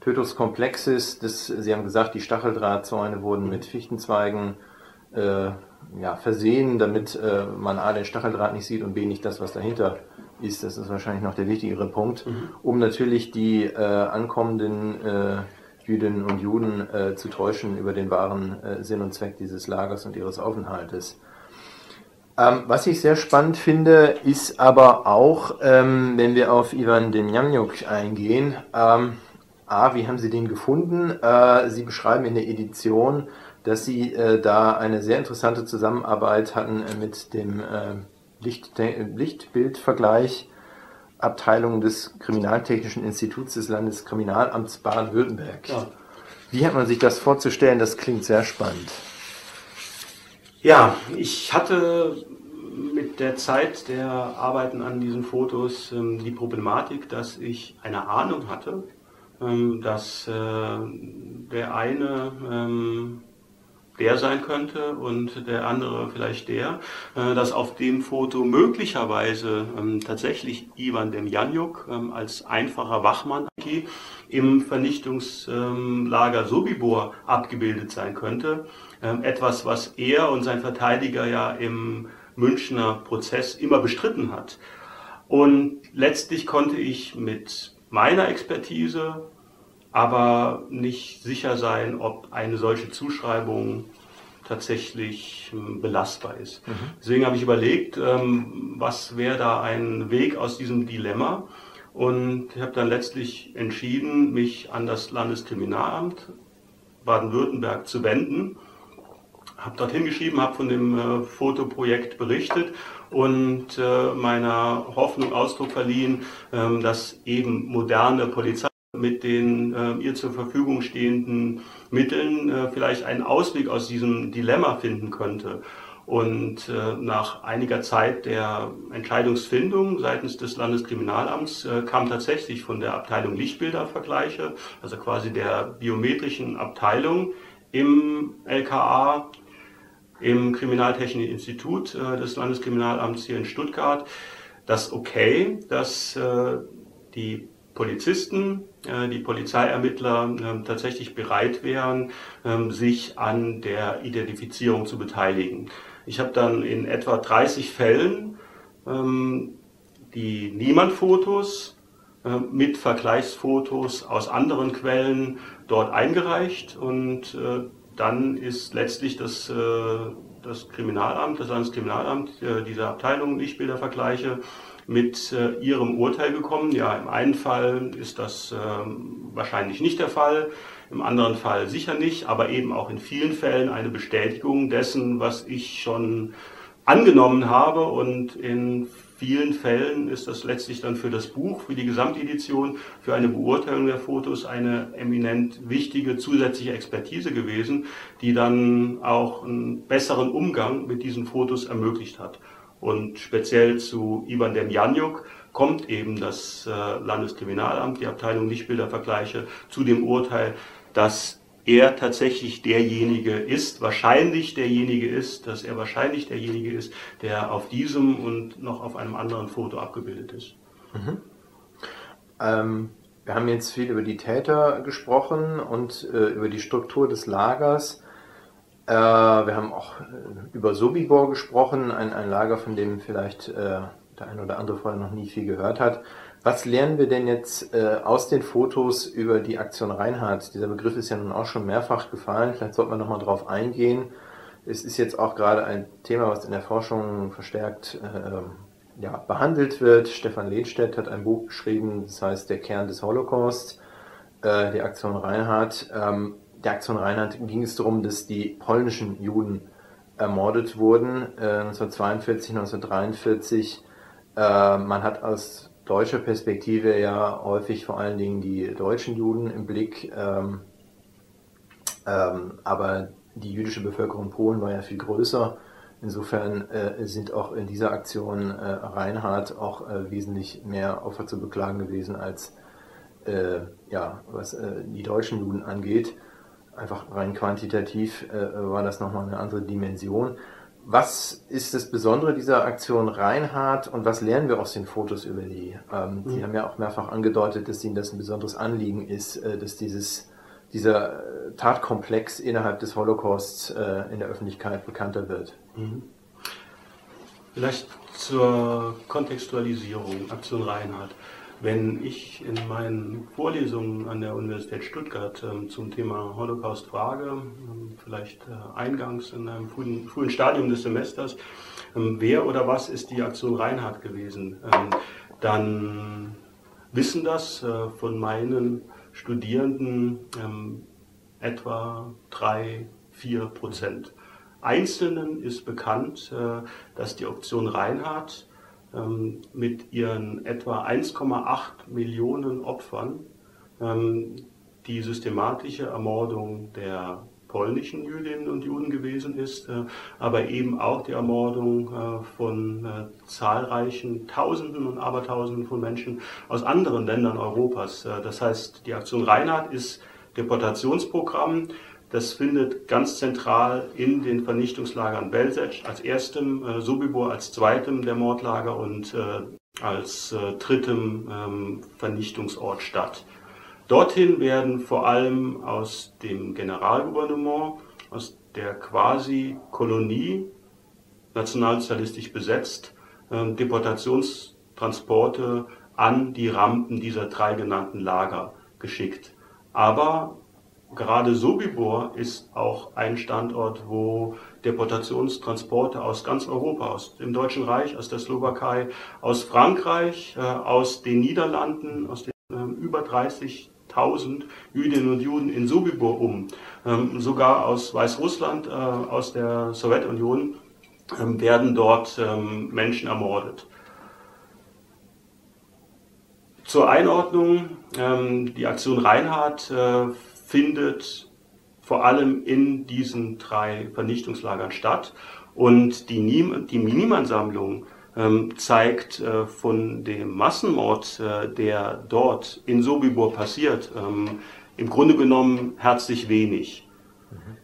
Tötungskomplexes. Das, Sie haben gesagt, die Stacheldrahtzäune wurden mit Fichtenzweigen äh, ja, versehen, damit äh, man A, den Stacheldraht nicht sieht und B, nicht das, was dahinter ist. Das ist wahrscheinlich noch der wichtigere Punkt, mhm. um natürlich die äh, ankommenden äh, Jüdinnen und Juden äh, zu täuschen über den wahren äh, Sinn und Zweck dieses Lagers und ihres Aufenthaltes. Ähm, was ich sehr spannend finde, ist aber auch, ähm, wenn wir auf Ivan Demjanjuk eingehen, ähm, A, wie haben Sie den gefunden? Äh, Sie beschreiben in der Edition, dass Sie äh, da eine sehr interessante Zusammenarbeit hatten äh, mit dem äh, Licht, Lichtbildvergleich Abteilung des Kriminaltechnischen Instituts des Landeskriminalamts Baden-Württemberg. Ja. Wie hat man sich das vorzustellen? Das klingt sehr spannend. Ja, ich hatte mit der Zeit der Arbeiten an diesen Fotos ähm, die Problematik, dass ich eine Ahnung hatte, ähm, dass äh, der eine ähm, der sein könnte und der andere vielleicht der, äh, dass auf dem Foto möglicherweise ähm, tatsächlich Ivan Demjanjuk ähm, als einfacher Wachmann im Vernichtungslager Sobibor abgebildet sein könnte. Ähm, etwas, was er und sein Verteidiger ja im Münchner Prozess immer bestritten hat. Und letztlich konnte ich mit meiner Expertise aber nicht sicher sein, ob eine solche Zuschreibung tatsächlich ähm, belastbar ist. Mhm. Deswegen habe ich überlegt, ähm, was wäre da ein Weg aus diesem Dilemma und ich habe dann letztlich entschieden, mich an das Landeskriminalamt Baden-Württemberg zu wenden. Habe dorthin geschrieben, habe von dem äh, Fotoprojekt berichtet und äh, meiner Hoffnung Ausdruck verliehen, ähm, dass eben moderne Polizei mit den äh, ihr zur Verfügung stehenden Mitteln äh, vielleicht einen Ausweg aus diesem Dilemma finden könnte. Und äh, nach einiger Zeit der Entscheidungsfindung seitens des Landeskriminalamts äh, kam tatsächlich von der Abteilung Lichtbildervergleiche, also quasi der biometrischen Abteilung im LKA, im Kriminaltechnischen Institut äh, des Landeskriminalamts hier in Stuttgart, das okay, dass äh, die Polizisten, äh, die Polizeiermittler ähm, tatsächlich bereit wären, ähm, sich an der Identifizierung zu beteiligen. Ich habe dann in etwa 30 Fällen ähm, die Niemand-Fotos mit Vergleichsfotos aus anderen Quellen dort eingereicht und äh, dann ist letztlich das, äh, das Kriminalamt, das Landeskriminalamt, diese Abteilung Lichtbildervergleiche, mit äh, ihrem Urteil gekommen. Ja, im einen Fall ist das ähm, wahrscheinlich nicht der Fall, im anderen Fall sicher nicht, aber eben auch in vielen Fällen eine Bestätigung dessen, was ich schon angenommen habe und in vielen Fällen ist das letztlich dann für das Buch, für die Gesamtedition, für eine Beurteilung der Fotos eine eminent wichtige zusätzliche Expertise gewesen, die dann auch einen besseren Umgang mit diesen Fotos ermöglicht hat. Und speziell zu Ivan Demjanjuk kommt eben das äh, Landeskriminalamt, die Abteilung Lichtbildervergleiche, zu dem Urteil, dass er tatsächlich derjenige ist, wahrscheinlich derjenige ist, dass er wahrscheinlich derjenige ist, der auf diesem und noch auf einem anderen Foto abgebildet ist. Mhm. Ähm, wir haben jetzt viel über die Täter gesprochen und äh, über die Struktur des Lagers. Äh, wir haben auch äh, über Sobibor gesprochen, ein, ein Lager, von dem vielleicht äh, der ein oder andere vorher noch nie viel gehört hat. Was lernen wir denn jetzt äh, aus den Fotos über die Aktion Reinhardt? Dieser Begriff ist ja nun auch schon mehrfach gefallen. Vielleicht sollte man nochmal drauf eingehen. Es ist jetzt auch gerade ein Thema, was in der Forschung verstärkt äh, ja, behandelt wird. Stefan Lehnstedt hat ein Buch geschrieben, das heißt Der Kern des Holocaust, äh, die Aktion Reinhardt. Ähm, der Aktion Reinhardt ging es darum, dass die polnischen Juden ermordet wurden, äh, 1942, 1943. Äh, man hat aus deutscher Perspektive ja häufig vor allen Dingen die deutschen Juden im Blick, ähm, ähm, aber die jüdische Bevölkerung Polen war ja viel größer. Insofern äh, sind auch in dieser Aktion äh, Reinhardt auch äh, wesentlich mehr Opfer zu beklagen gewesen als äh, ja, was äh, die deutschen Juden angeht. Einfach rein quantitativ äh, war das nochmal eine andere Dimension. Was ist das Besondere dieser Aktion Reinhardt und was lernen wir aus den Fotos über die? Ähm, mhm. Sie haben ja auch mehrfach angedeutet, dass Ihnen das ein besonderes Anliegen ist, äh, dass dieses, dieser äh, Tatkomplex innerhalb des Holocausts äh, in der Öffentlichkeit bekannter wird. Mhm. Vielleicht zur Kontextualisierung, Aktion Reinhardt. Wenn ich in meinen Vorlesungen an der Universität Stuttgart ähm, zum Thema Holocaust frage, ähm, vielleicht äh, eingangs in einem frühen, frühen Stadium des Semesters, ähm, wer oder was ist die Aktion Reinhardt gewesen, ähm, dann wissen das äh, von meinen Studierenden ähm, etwa drei, vier Prozent. Einzelnen ist bekannt, äh, dass die Option Reinhardt ähm, mit ihren etwa 1,8 Millionen Opfern ähm, die systematische Ermordung der polnischen Jüdinnen und Juden gewesen ist, äh, aber eben auch die Ermordung äh, von zahlreichen Tausenden und Abertausenden von Menschen aus anderen Ländern Europas. Das heißt, die Aktion Reinhardt ist Deportationsprogramm, das findet ganz zentral in den Vernichtungslagern Belzec als erstem, äh, Sobibor als zweitem der Mordlager und äh, als äh, drittem ähm, Vernichtungsort statt. Dorthin werden vor allem aus dem Generalgouvernement, aus der quasi Kolonie, nationalsozialistisch besetzt, äh, Deportationstransporte an die Rampen dieser drei genannten Lager geschickt. Aber gerade Sobibor ist auch ein Standort, wo Deportationstransporte aus ganz Europa, aus dem Deutschen Reich, aus der Slowakei, aus Frankreich, äh, aus den Niederlanden, aus den äh, über 30.000 Jüdinnen und Juden in Sobibor um, ähm, sogar aus Weißrussland, äh, aus der Sowjetunion, ähm, werden dort ähm, Menschen ermordet. Zur Einordnung, ähm, die Aktion Reinhardt äh, findet vor allem in diesen drei Vernichtungslagern statt. Und die, Niem die Niemann-Sammlung ähm, zeigt äh, von dem Massenmord, äh, der dort in Sobibor passiert, ähm, im Grunde genommen herzlich wenig.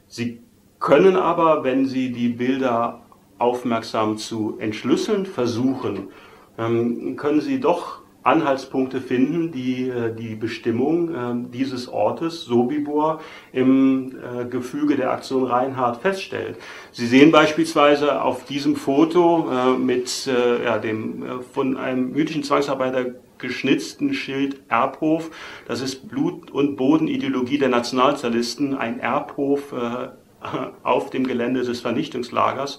Sie können aber, wenn Sie die Bilder aufmerksam zu entschlüsseln versuchen, ähm, können Sie doch Anhaltspunkte finden, die äh, die Bestimmung äh, dieses Ortes, Sobibor, im äh, Gefüge der Aktion Reinhardt feststellt. Sie sehen beispielsweise auf diesem Foto mit ja, dem von einem mythischen Zwangsarbeiter geschnitzten Schild Erbhof. Das ist Blut- und Bodenideologie der Nationalsozialisten, ein Erbhof auf dem Gelände des Vernichtungslagers.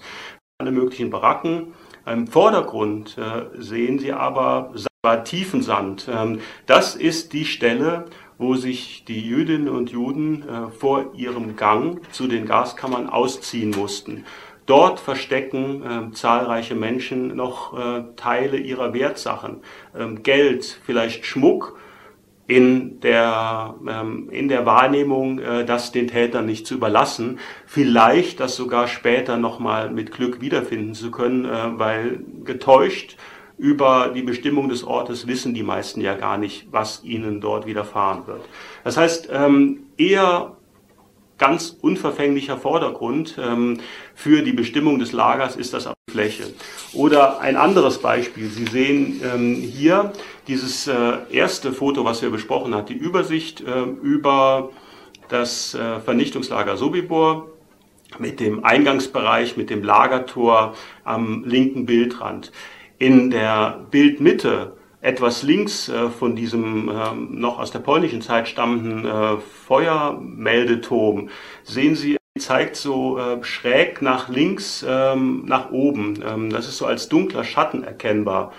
Alle möglichen Baracken. Im Vordergrund sehen Sie aber war Tiefensand. Ähm, das ist die Stelle, wo sich die Jüdinnen und Juden äh, vor ihrem Gang zu den Gaskammern ausziehen mussten. Dort verstecken äh, zahlreiche Menschen noch äh, Teile ihrer Wertsachen, ähm, Geld, vielleicht Schmuck, in der, ähm, in der Wahrnehmung, äh, das den Tätern nicht zu überlassen, vielleicht das sogar später nochmal mit Glück wiederfinden zu können, weil getäuscht über die Bestimmung des Ortes wissen die meisten ja gar nicht, was ihnen dort widerfahren wird. Das heißt, ähm, eher ganz unverfänglicher Vordergrund ähm, für die Bestimmung des Lagers ist das auf Fläche. Oder ein anderes Beispiel. Sie sehen ähm, hier dieses äh, erste Foto, was wir besprochen haben, die Übersicht äh, über das äh, Vernichtungslager Sobibor mit dem Eingangsbereich, mit dem Lagertor am linken Bildrand in der Bildmitte etwas links äh, von diesem äh, noch aus der polnischen Zeit stammenden äh, Feuermeldeturm sehen Sie zeigt so äh, schräg nach links, ähm, nach oben. Ähm, das ist so als dunkler Schatten erkennbar.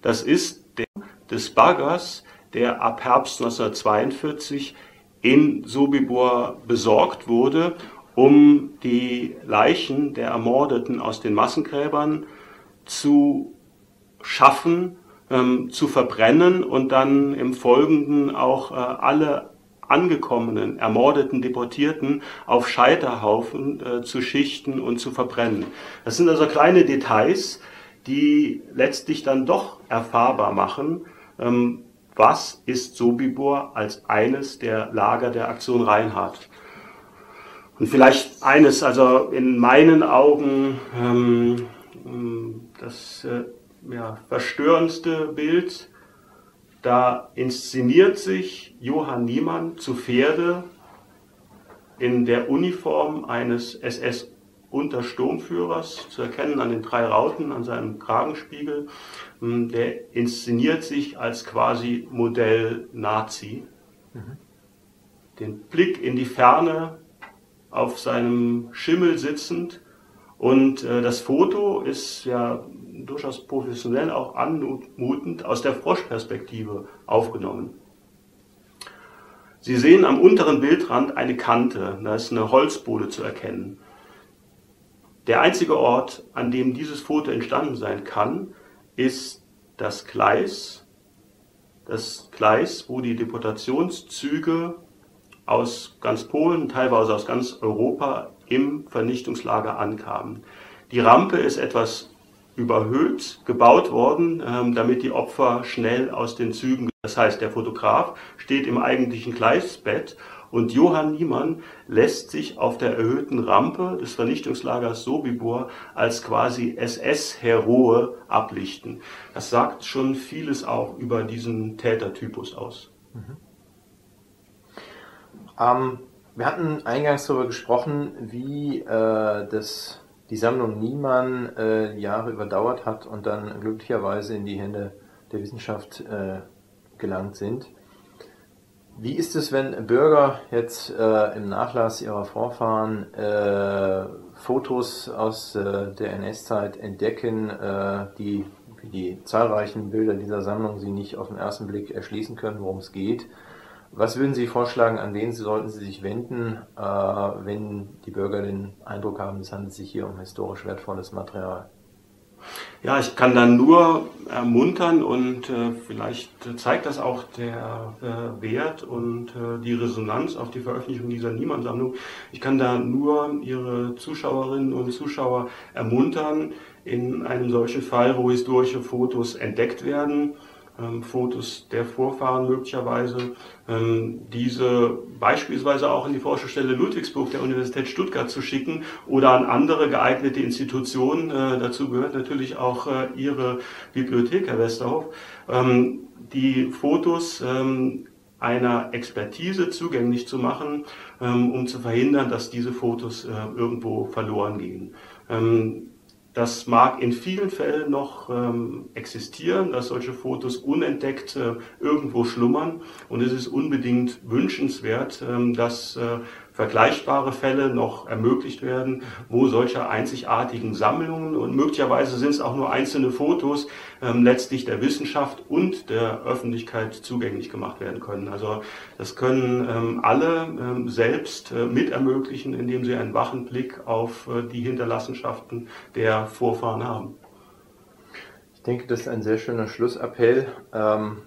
Das ist der des Baggers, der ab Herbst 1942 in Sobibor besorgt wurde, um die Leichen der Ermordeten aus den Massengräbern zu schaffen, ähm, zu verbrennen und dann im Folgenden auch äh, alle angekommenen, ermordeten Deportierten auf Scheiterhaufen äh, zu schichten und zu verbrennen. Das sind also kleine Details, die letztlich dann doch erfahrbar machen, ähm, was ist Sobibor als eines der Lager der Aktion Reinhardt. Und vielleicht eines, also in meinen Augen ähm, das äh, ja, verstörendste Bild, da inszeniert sich Johann Niemann zu Pferde in der Uniform eines SS-Untersturmführers, zu erkennen an den drei Rauten, an seinem Kragenspiegel. Hm, der inszeniert sich als quasi Modell Nazi. Mhm. Den Blick in die Ferne, auf seinem Schimmel sitzend. Und äh, das Foto ist ja durchaus professionell auch anmutend aus der Froschperspektive aufgenommen. Sie sehen am unteren Bildrand eine Kante, da ist eine Holzbohle zu erkennen. Der einzige Ort, an dem dieses Foto entstanden sein kann, ist das Gleis, das Gleis, wo die Deportationszüge aus ganz Polen, teilweise aus ganz Europa im Vernichtungslager ankamen. Die Rampe ist etwas überhöht gebaut worden, ähm, damit die Opfer schnell aus den Zügen, das heißt der Fotograf steht im eigentlichen Gleisbett und Johann Niemann lässt sich auf der erhöhten Rampe des Vernichtungslagers Sobibor als quasi SS-Heroe ablichten. Das sagt schon vieles auch über diesen Tätertypus aus. Mhm. Ähm, wir hatten eingangs darüber gesprochen, wie äh, das, die Sammlung Niemann äh, Jahre überdauert hat und dann glücklicherweise in die Hände der Wissenschaft äh, gelangt sind. Wie ist es, wenn Bürger jetzt äh, im Nachlass ihrer Vorfahren äh, Fotos aus äh, der NS-Zeit entdecken, äh, die die zahlreichen Bilder dieser Sammlung sie nicht auf den ersten Blick erschließen können, worum es geht? Was würden Sie vorschlagen, an wen sollten Sie sich wenden, äh, wenn die Bürger den Eindruck haben, es handelt sich hier um historisch wertvolles Material? Ja, ich kann dann nur ermuntern und äh, vielleicht zeigt das auch der äh, Wert und äh, die Resonanz auf die Veröffentlichung dieser Niemann-Sammlung. Ich kann da nur Ihre Zuschauerinnen und Zuschauer ermuntern, in einem solchen Fall, wo historische Fotos entdeckt werden, ähm, Fotos der Vorfahren möglicherweise, ähm, diese beispielsweise auch in die Forschungsstelle Ludwigsburg der Universität Stuttgart zu schicken oder an andere geeignete Institutionen. Äh, dazu gehört natürlich auch äh, Ihre Bibliothek, Herr Westerhoff. Ähm, die Fotos ähm, einer Expertise zugänglich zu machen, ähm, um zu verhindern, dass diese Fotos äh, irgendwo verloren gehen. Das mag in vielen Fällen noch ähm, existieren, dass solche Fotos unentdeckt äh, irgendwo schlummern. Und es ist unbedingt wünschenswert, ähm, dass äh, vergleichbare Fälle noch ermöglicht werden, wo solche einzigartigen Sammlungen und möglicherweise sind es auch nur einzelne Fotos ähm, letztlich der Wissenschaft und der Öffentlichkeit zugänglich gemacht werden können. Also das können ähm, alle ähm, selbst äh, mit ermöglichen, indem sie einen wachen Blick auf äh, die Hinterlassenschaften der Vorfahren haben. Ich denke, das ist ein sehr schöner Schlussappell, ähm,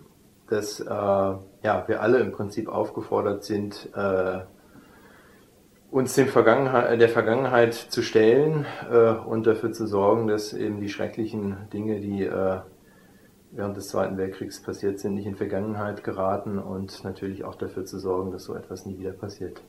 dass äh, ja, wir alle im Prinzip aufgefordert sind, äh, uns dem Vergangenheit, der Vergangenheit zu stellen äh, und dafür zu sorgen, dass eben die schrecklichen Dinge, die äh, während des Zweiten Weltkriegs passiert sind, nicht in Vergangenheit geraten und natürlich auch dafür zu sorgen, dass so etwas nie wieder passiert.